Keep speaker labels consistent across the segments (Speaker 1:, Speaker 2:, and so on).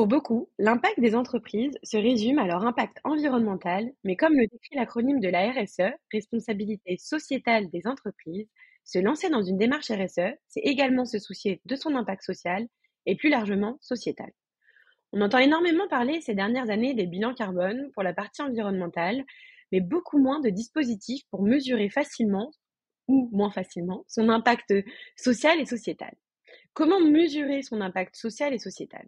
Speaker 1: Pour beaucoup, l'impact des entreprises se résume à leur impact environnemental, mais comme le décrit l'acronyme de la RSE, responsabilité sociétale des entreprises, se lancer dans une démarche RSE, c'est également se soucier de son impact social et plus largement sociétal. On entend énormément parler ces dernières années des bilans carbone pour la partie environnementale, mais beaucoup moins de dispositifs pour mesurer facilement ou moins facilement son impact social et sociétal. Comment mesurer son impact social et sociétal?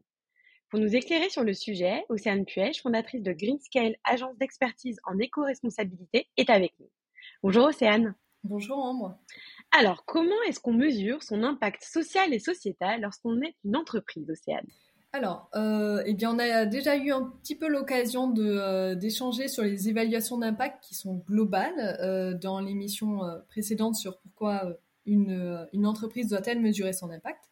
Speaker 1: Pour nous éclairer sur le sujet, Océane Puech, fondatrice de Greenscale, agence d'expertise en éco-responsabilité, est avec nous. Bonjour Océane.
Speaker 2: Bonjour Ambre.
Speaker 1: Alors, comment est-ce qu'on mesure son impact social et sociétal lorsqu'on est une entreprise, Océane?
Speaker 2: Alors, euh, eh bien, on a déjà eu un petit peu l'occasion euh, d'échanger sur les évaluations d'impact qui sont globales euh, dans l'émission précédente sur pourquoi une, une entreprise doit-elle mesurer son impact.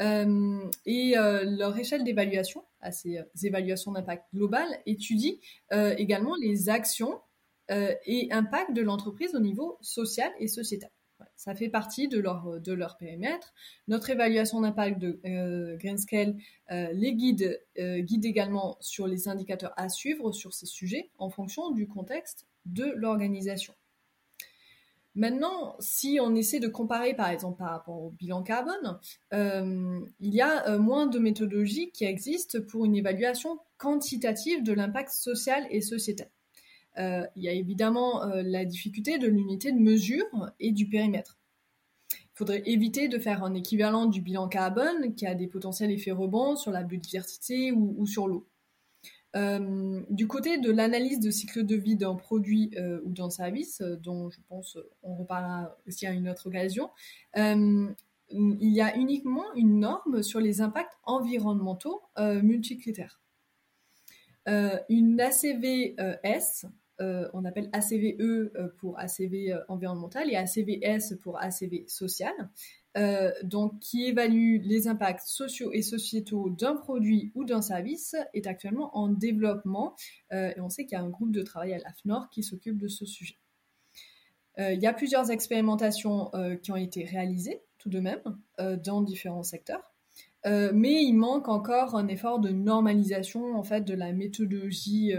Speaker 2: Euh, et euh, leur échelle d'évaluation, à ces euh, évaluations d'impact global, étudie également les actions et impacts de l'entreprise au niveau social et sociétal. Ça fait partie de leur, de leur périmètre. Notre évaluation d'impact de euh, Greenscale les guide, guide également sur les indicateurs à suivre sur ces sujets en fonction du contexte de l'organisation. Maintenant, si on essaie de comparer par exemple par rapport au bilan carbone, euh, il y a euh, moins de méthodologies qui existent pour une évaluation quantitative de l'impact social et sociétal. Euh, il y a évidemment la difficulté de l'unité de mesure et du périmètre. Il faudrait éviter de faire un équivalent du bilan carbone qui a des potentiels effets rebonds sur la biodiversité ou sur l'eau. Euh, du côté de l'analyse de cycle de vie d'un produit euh, ou d'un service, euh, dont je pense on reparlera aussi à une autre occasion, il y a uniquement une norme sur les impacts environnementaux multicritères. une ACVS, on appelle ACVE pour ACV environnemental et ACVS pour ACV social, euh, donc qui évalue les impacts sociaux et sociétaux d'un produit ou d'un service, est actuellement en développement. Euh, et on sait qu'il y a un groupe de travail à l'AFNOR qui s'occupe de ce sujet. Euh, il y a plusieurs expérimentations qui ont été réalisées, tout de même, dans différents secteurs. mais il manque encore un effort de normalisation en fait de la méthodologie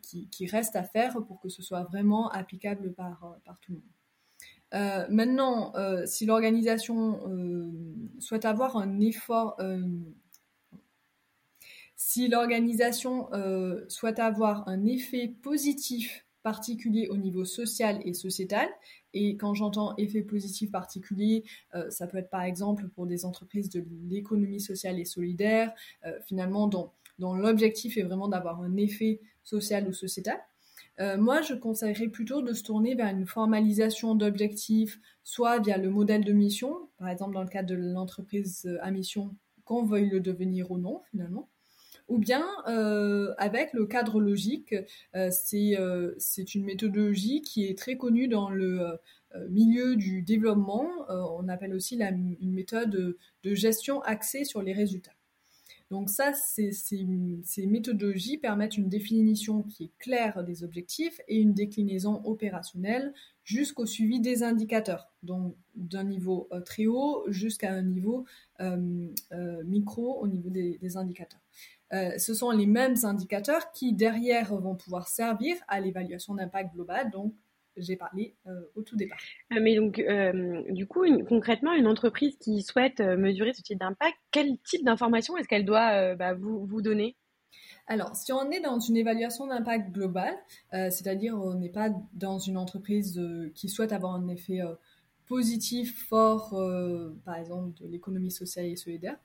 Speaker 2: qui, reste à faire pour que ce soit vraiment applicable par tout le monde. Euh, maintenant, euh, si l'organisation euh, souhaite avoir un effort, si l'organisation souhaite avoir un effet positif particulier au niveau social et sociétal, et quand j'entends effet positif particulier, ça peut être par exemple pour des entreprises de l'économie sociale et solidaire, finalement dont l'objectif est vraiment d'avoir un effet social ou sociétal. Euh, moi, je conseillerais plutôt de se tourner vers une formalisation d'objectifs, soit via le modèle de mission, par exemple dans le cadre de l'entreprise euh, à mission, qu'on veuille le devenir ou non, finalement, ou bien euh, avec le cadre logique. c'est une méthodologie qui est très connue dans le milieu du développement. on appelle aussi une méthode de gestion axée sur les résultats. Donc ça, ces méthodologies permettent une définition qui est claire des objectifs et une déclinaison opérationnelle jusqu'au suivi des indicateurs, donc d'un niveau euh, très haut jusqu'à un niveau euh, euh, micro au niveau des, indicateurs. ce sont les mêmes indicateurs qui derrière vont pouvoir servir à l'évaluation d'impact global, j'ai parlé euh, au tout départ.
Speaker 1: Ah, mais donc, euh, du coup, concrètement, une entreprise qui souhaite euh, mesurer ce type d'impact, quel type d'information est-ce qu'elle doit bah, vous, vous, donner?
Speaker 2: Alors, si on est dans une évaluation d'impact global, c'est-à-dire on n'est pas dans une entreprise qui souhaite avoir un effet positif fort, par exemple de l'économie sociale et solidaire,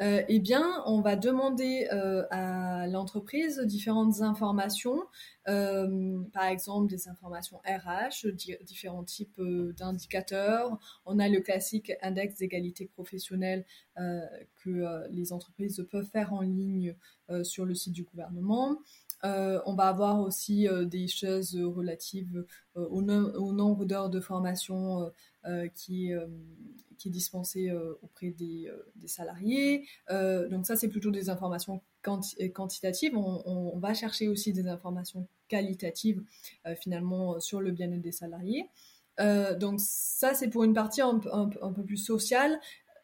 Speaker 2: euh, eh bien, on va demander euh, à l'entreprise différentes informations, euh, par exemple des informations RH, différents types d'indicateurs. On a le classique index d'égalité professionnelle que les entreprises peuvent faire en ligne sur le site du gouvernement. On va avoir aussi des choses relatives au, nombre d'heures de formation qui, est dispensé auprès des, salariés. donc ça, c'est plutôt des informations quantitatives. On, va chercher aussi des informations qualitatives finalement sur le bien-être des salariés. donc ça, c'est pour une partie un, peu plus sociale.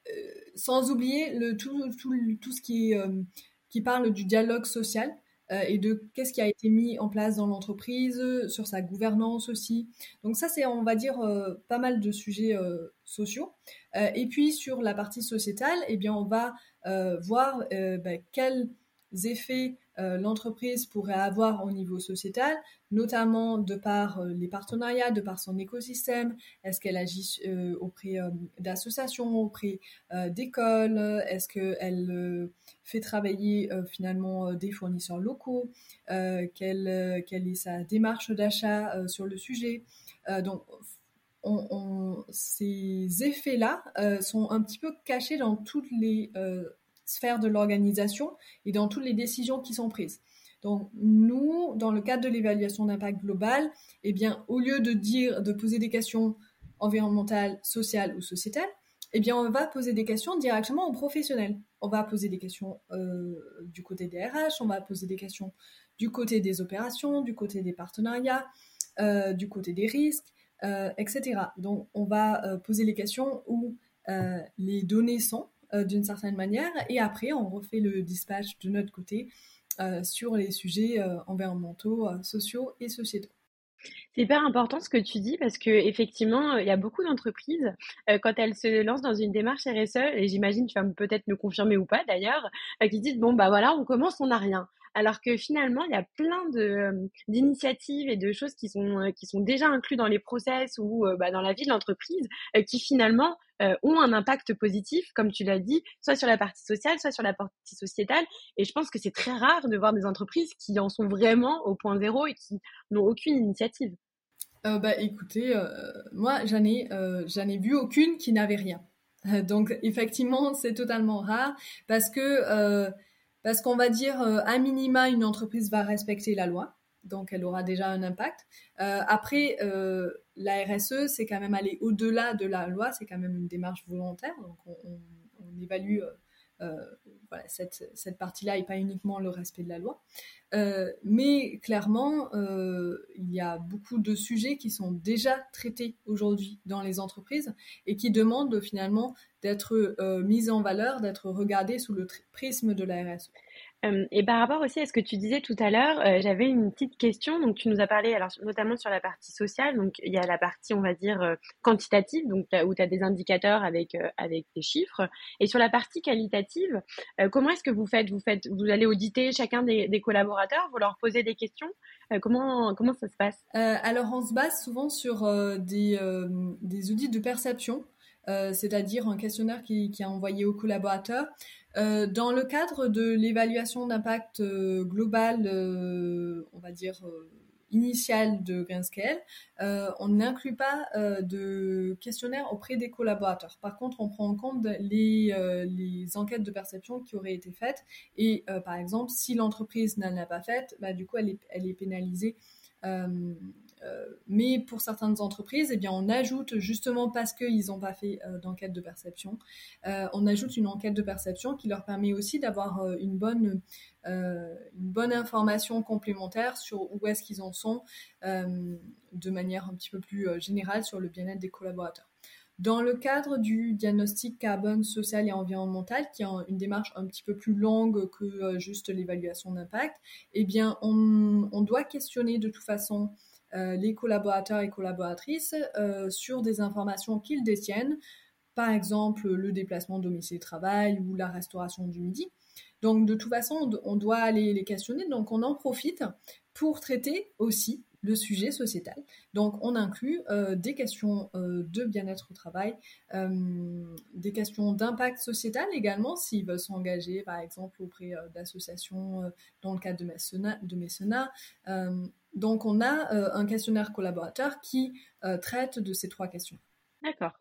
Speaker 2: Euh, sans oublier tout, ce euh, qui parle du dialogue social euh, et de qu'est-ce qui a été mis en place dans l'entreprise, sur sa gouvernance aussi. Donc ça, c'est, on va dire, pas mal de sujets sociaux. et puis sur la partie sociétale, eh bien, on va voir bah, quels effets euh, l'entreprise pourrait avoir au niveau sociétal, notamment de par euh, les partenariats, de par son écosystème. Est-ce qu'elle agit euh, auprès d'associations, auprès d'écoles? Est-ce qu'elle fait travailler finalement des fournisseurs locaux? Quelle, est sa démarche d'achat sur le sujet? Donc, ces effets-là sont un petit peu cachés dans toutes les sphère de l'organisation et dans toutes les décisions qui sont prises. Donc nous, dans le cadre de l'évaluation d'impact global, eh bien, au lieu de dire, de poser des questions environnementales, sociales ou sociétales, eh bien, on va poser des questions directement aux professionnels. On va poser des questions euh, du côté des RH, on va poser des questions du côté des opérations, du côté des partenariats, euh, du côté des risques, euh, etc. Donc, on va poser les questions où les données sont euh, d'une certaine manière, et après on refait le dispatch de notre côté euh, sur les sujets euh, environnementaux, sociaux et sociétaux.
Speaker 3: C'est hyper important ce que tu dis parce que effectivement, il y a beaucoup d'entreprises quand elles se lancent dans une démarche RSE et j'imagine tu vas peut-être me confirmer ou pas d'ailleurs, qui disent bon bah voilà, on commence, on n'a rien. Alors que finalement, il y a plein de d'initiatives et de choses qui sont qui sont déjà inclus dans les process ou bah, dans la vie de l'entreprise qui finalement euh, ont un impact positif, comme tu l'as dit, soit sur la partie sociale, soit sur la partie sociétale. Et je pense que c'est très rare de voir des entreprises qui en sont vraiment au point zéro et qui n'ont aucune initiative.
Speaker 2: Euh, bah écoutez, euh, moi j'en ai, j'en ai vu aucune qui n'avait rien. Donc effectivement, c'est totalement rare parce que parce qu'on va dire à minima une entreprise va respecter la loi donc elle aura déjà un impact. Euh, après, euh, la RSE, c'est quand même aller au-delà de la loi, c'est quand même une démarche volontaire, donc on, évalue euh, cette, cette partie-là et pas uniquement le respect de la loi. mais clairement, il y a beaucoup de sujets qui sont déjà traités aujourd'hui dans les entreprises et qui demandent finalement d'être mis en valeur, d'être regardés sous le prisme de la RSE.
Speaker 3: Euh, et par rapport aussi à ce que tu disais tout à l'heure, euh, j'avais une petite question. Donc, tu nous as parlé, alors notamment sur la partie sociale. Donc, il y a la partie, on va dire, euh, quantitative, donc où tu as des indicateurs avec avec des chiffres. Et sur la partie qualitative, comment est-ce que vous faites? Vous faites, vous allez auditer chacun des, collaborateurs, vous leur posez des questions? comment comment ça se passe?
Speaker 2: Alors, on se base souvent sur des des audits de perception. c'est-à-dire un questionnaire qui, qui est envoyé aux collaborateurs euh, dans le cadre de l'évaluation d'impact euh, global, euh, on va dire initial de Greenscale, on n'inclut pas de questionnaire auprès des collaborateurs. Par contre, on prend en compte les, enquêtes de perception qui auraient été faites et, par exemple, si l'entreprise n'en a pas fait, bah, du coup, elle est, pénalisée mais pour certaines entreprises, eh bien, on ajoute justement parce qu'ils n'ont pas fait euh, d'enquête de perception, euh, on ajoute une enquête de perception qui leur permet aussi d'avoir une bonne une bonne information complémentaire sur où est-ce qu'ils en sont de manière un petit peu plus générale sur le bien-être des collaborateurs. Dans le cadre du diagnostic carbone social et environnemental, qui est une démarche un petit peu plus longue que juste l'évaluation d'impact, eh bien, on, doit questionner de toute façon euh, les collaborateurs et collaboratrices euh, sur des informations qu'ils détiennent, par exemple le déplacement domicile-travail ou la restauration du midi. Donc de toute façon, on doit aller les questionner, donc on en profite pour traiter aussi le sujet sociétal. Donc on inclut euh, des questions de bien-être au travail, des questions d'impact sociétal également, s'ils veulent s'engager par exemple auprès d'associations dans le cadre de mécénat. De donc, on a euh, un questionnaire collaborateur qui euh, traite de ces trois questions.
Speaker 3: D'accord.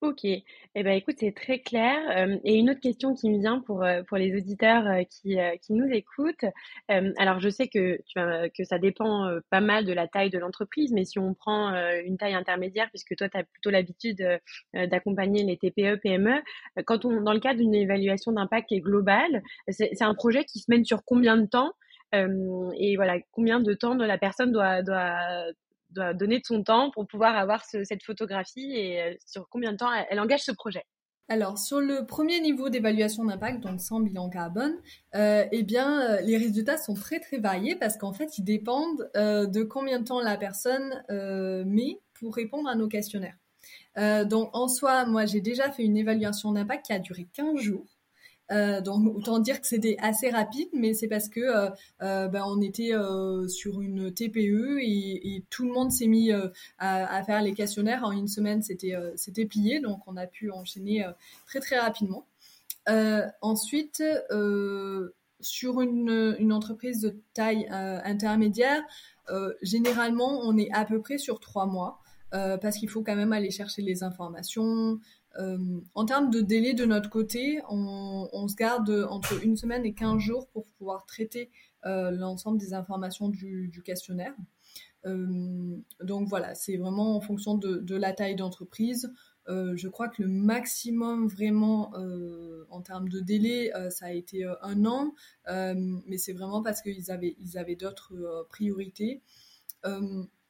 Speaker 3: Ok, eh ben écoute, c'est très clair. Et une autre question qui me vient pour, pour les auditeurs qui, qui nous écoutent. alors, je sais que, tu que ça dépend pas mal de la taille de l'entreprise, mais si on prend une taille intermédiaire, puisque toi, tu as plutôt l'habitude d'accompagner les TPE, PME, quand on, dans le cadre d'une évaluation d'impact qui est globale, c'est un projet qui se mène sur combien de temps et voilà, combien de temps la personne doit, doit, doit donner de son temps pour pouvoir avoir cette photographie et euh, sur combien de temps elle, engage ce projet
Speaker 2: alors, sur le premier niveau d'évaluation d'impact, donc sans bilan carbone, euh, eh bien, euh, les résultats sont très très variés parce qu'en fait, ils dépendent de combien de temps la personne met pour répondre à nos questionnaires. donc, en soi, moi, j'ai déjà fait une évaluation d'impact qui a duré 15 jours. Euh, donc autant dire que c'était assez rapide, mais c'est parce que euh, euh, ben, on était sur une TPE et, tout le monde s'est mis à, faire les questionnaires en une semaine. C'était c'était plié, donc on a pu enchaîner très très rapidement. ensuite, sur une, une, entreprise de taille intermédiaire, généralement on est à peu près sur trois mois. parce qu'il faut quand même aller chercher les informations, euh, en termes de délai de notre côté, on, se garde entre une semaine et 15 jours pour pouvoir traiter euh, l'ensemble des informations du, questionnaire. Euh, donc voilà, c'est vraiment en fonction de, la taille d'entreprise. je crois que le maximum vraiment en termes de délai, ça a été un an, mais c'est vraiment parce qu'ils avaient, ils avaient d'autres priorités.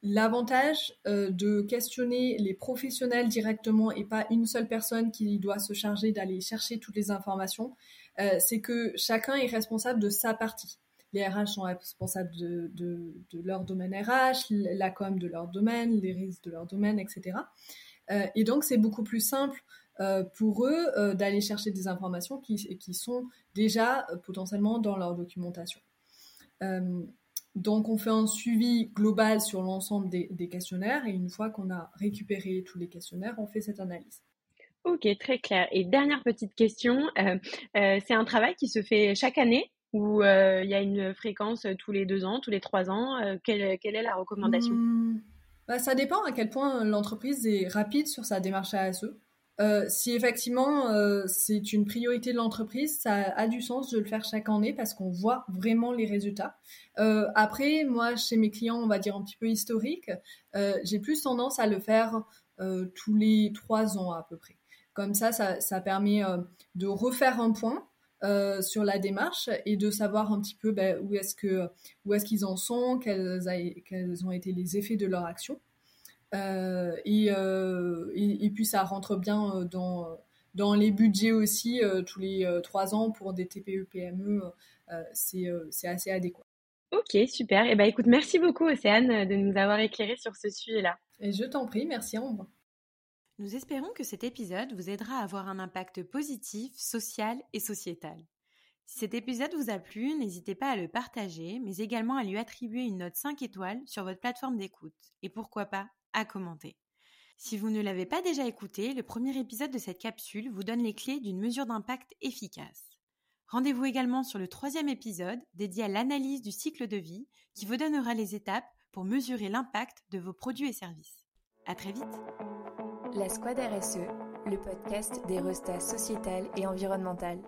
Speaker 2: L'avantage euh, de questionner les professionnels directement et pas une seule personne qui doit se charger d'aller chercher toutes les informations, euh, c'est que chacun est responsable de sa partie. Les RH sont responsables de, leur domaine RH, la com de leur domaine, les risques de leur domaine, etc. Euh, et donc c'est beaucoup plus simple pour eux d'aller chercher des informations qui, qui sont déjà potentiellement dans leur documentation. Donc, on fait un suivi global sur l'ensemble des, questionnaires et une fois qu'on a récupéré tous les questionnaires, on fait cette analyse.
Speaker 3: Ok, très clair. Et dernière petite question, euh, euh, c'est un travail qui se fait chaque année ou euh, il y a une fréquence tous les deux ans, tous les trois ans quelle, est la recommandation?
Speaker 2: Hmm, bah, Ça dépend à quel point l'entreprise est rapide sur sa démarche ASE. Euh, si effectivement euh, c'est une priorité de l'entreprise, ça a du sens de le faire chaque année parce qu'on voit vraiment les résultats. Euh, après, moi, chez mes clients, on va dire un petit peu historique, j'ai plus tendance à le faire tous les trois ans à peu près. Comme ça, ça, permet de refaire un point sur la démarche et de savoir un petit peu ben, où est-ce que où est-ce qu'ils en sont, quels, quels ont été les effets de leur action. Euh, euh, et, et, puis ça rentre bien euh, dans, dans les budgets aussi, tous les trois ans pour des TPE, PME, c'est assez adéquat.
Speaker 3: Ok, super. Et eh ben, écoute, merci beaucoup Océane de nous avoir éclairé sur ce sujet-là.
Speaker 2: Et je t'en prie, merci Ambre.
Speaker 1: Nous espérons que cet épisode vous aidera à avoir un impact positif, social et sociétal. Si cet épisode vous a plu, n'hésitez pas à le partager, mais également à lui attribuer une note 5 étoiles sur votre plateforme d'écoute. Et pourquoi pas à commenter. Si vous ne l'avez pas déjà écouté, le premier épisode de cette capsule vous donne les clés d'une mesure d'impact efficace. Rendez-vous également sur le troisième épisode dédié à l'analyse du cycle de vie qui vous donnera les étapes pour mesurer l'impact de vos produits et services. À très vite!
Speaker 4: La Squad RSE, le podcast des restats sociétal et environnemental.